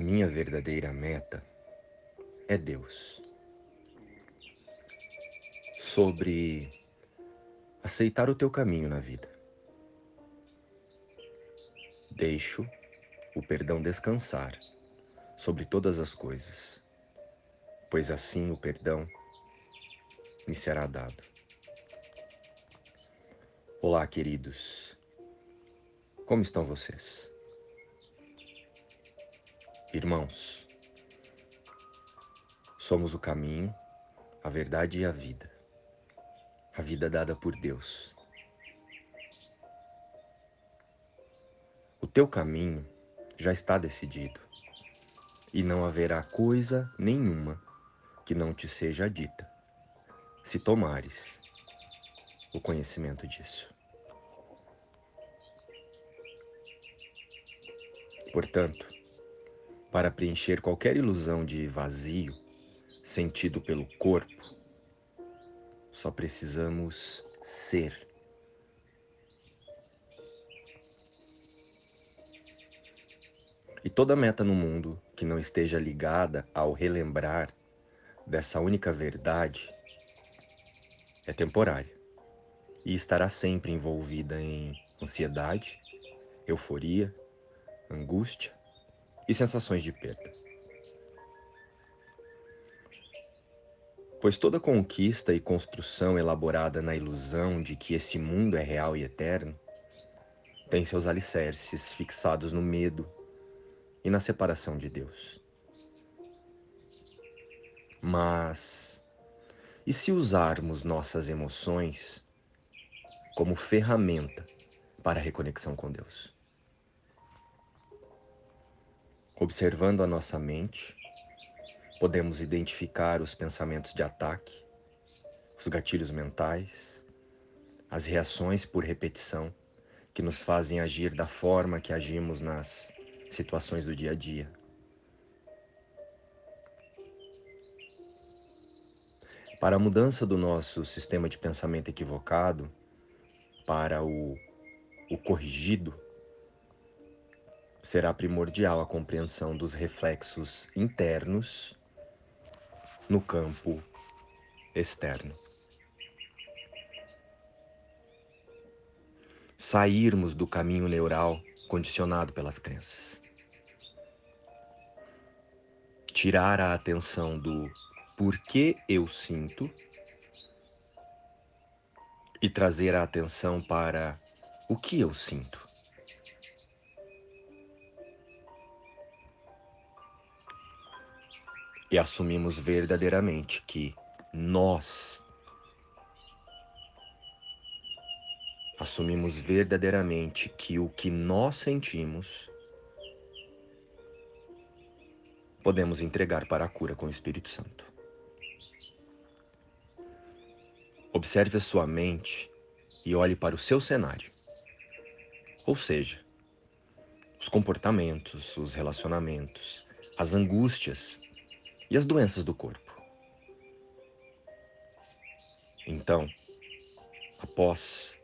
minha verdadeira meta é Deus. Sobre aceitar o teu caminho na vida. Deixo o perdão descansar sobre todas as coisas, pois assim o perdão me será dado. Olá, queridos. Como estão vocês? Irmãos, somos o caminho, a verdade e a vida. A vida dada por Deus. O teu caminho já está decidido, e não haverá coisa nenhuma que não te seja dita, se tomares o conhecimento disso. Portanto, para preencher qualquer ilusão de vazio sentido pelo corpo, só precisamos ser. E toda meta no mundo que não esteja ligada ao relembrar dessa única verdade é temporária e estará sempre envolvida em ansiedade, euforia, angústia e sensações de perda. Pois toda conquista e construção elaborada na ilusão de que esse mundo é real e eterno tem seus alicerces fixados no medo e na separação de Deus. Mas e se usarmos nossas emoções como ferramenta para a reconexão com Deus. Observando a nossa mente, podemos identificar os pensamentos de ataque, os gatilhos mentais, as reações por repetição que nos fazem agir da forma que agimos nas situações do dia a dia. Para a mudança do nosso sistema de pensamento equivocado, para o, o corrigido, será primordial a compreensão dos reflexos internos no campo externo. Sairmos do caminho neural condicionado pelas crenças. Tirar a atenção do porquê eu sinto e trazer a atenção para o que eu sinto. E assumimos verdadeiramente que nós assumimos verdadeiramente que o que nós sentimos podemos entregar para a cura com o Espírito Santo. Observe a sua mente e olhe para o seu cenário. Ou seja, os comportamentos, os relacionamentos, as angústias e as doenças do corpo. Então, após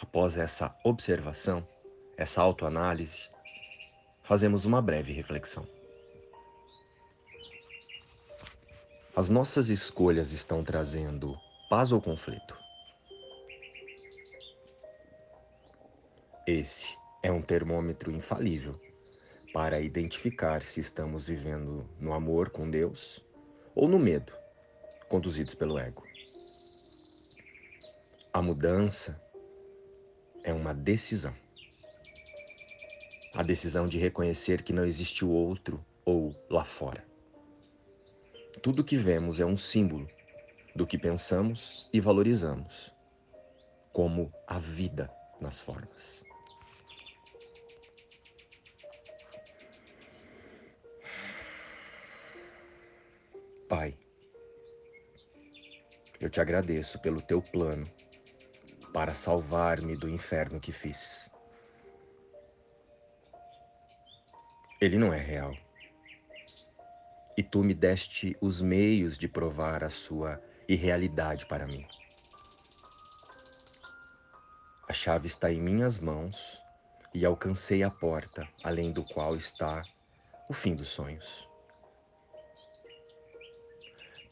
após essa observação, essa autoanálise, fazemos uma breve reflexão. As nossas escolhas estão trazendo paz ou conflito? Esse é um termômetro infalível para identificar se estamos vivendo no amor com Deus ou no medo, conduzidos pelo ego. A mudança é uma decisão. A decisão de reconhecer que não existe o outro ou lá fora. Tudo que vemos é um símbolo do que pensamos e valorizamos, como a vida nas formas. Pai, eu te agradeço pelo teu plano para salvar-me do inferno que fiz. Ele não é real e tu me deste os meios de provar a sua irrealidade para mim. A chave está em minhas mãos e alcancei a porta, além do qual está o fim dos sonhos.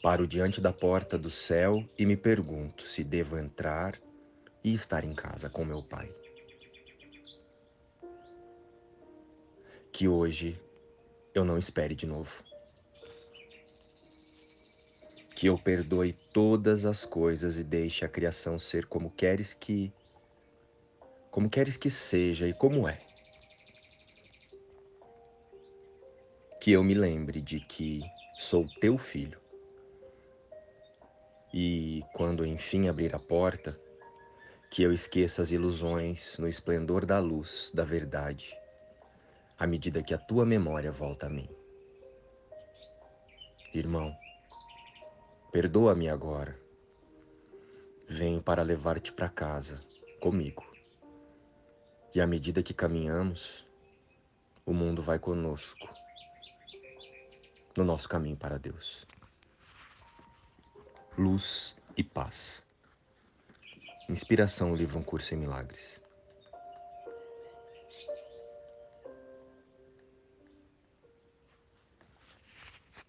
Paro diante da porta do céu e me pergunto se devo entrar e estar em casa com meu pai. Que hoje eu não espere de novo. Que eu perdoe todas as coisas e deixe a criação ser como queres que como queres que seja e como é. Que eu me lembre de que sou teu filho e, quando enfim abrir a porta, que eu esqueça as ilusões no esplendor da luz da verdade, à medida que a tua memória volta a mim. Irmão, perdoa-me agora. Venho para levar-te para casa, comigo. E à medida que caminhamos, o mundo vai conosco, no nosso caminho para Deus luz e paz. Inspiração, livro Um Curso em Milagres.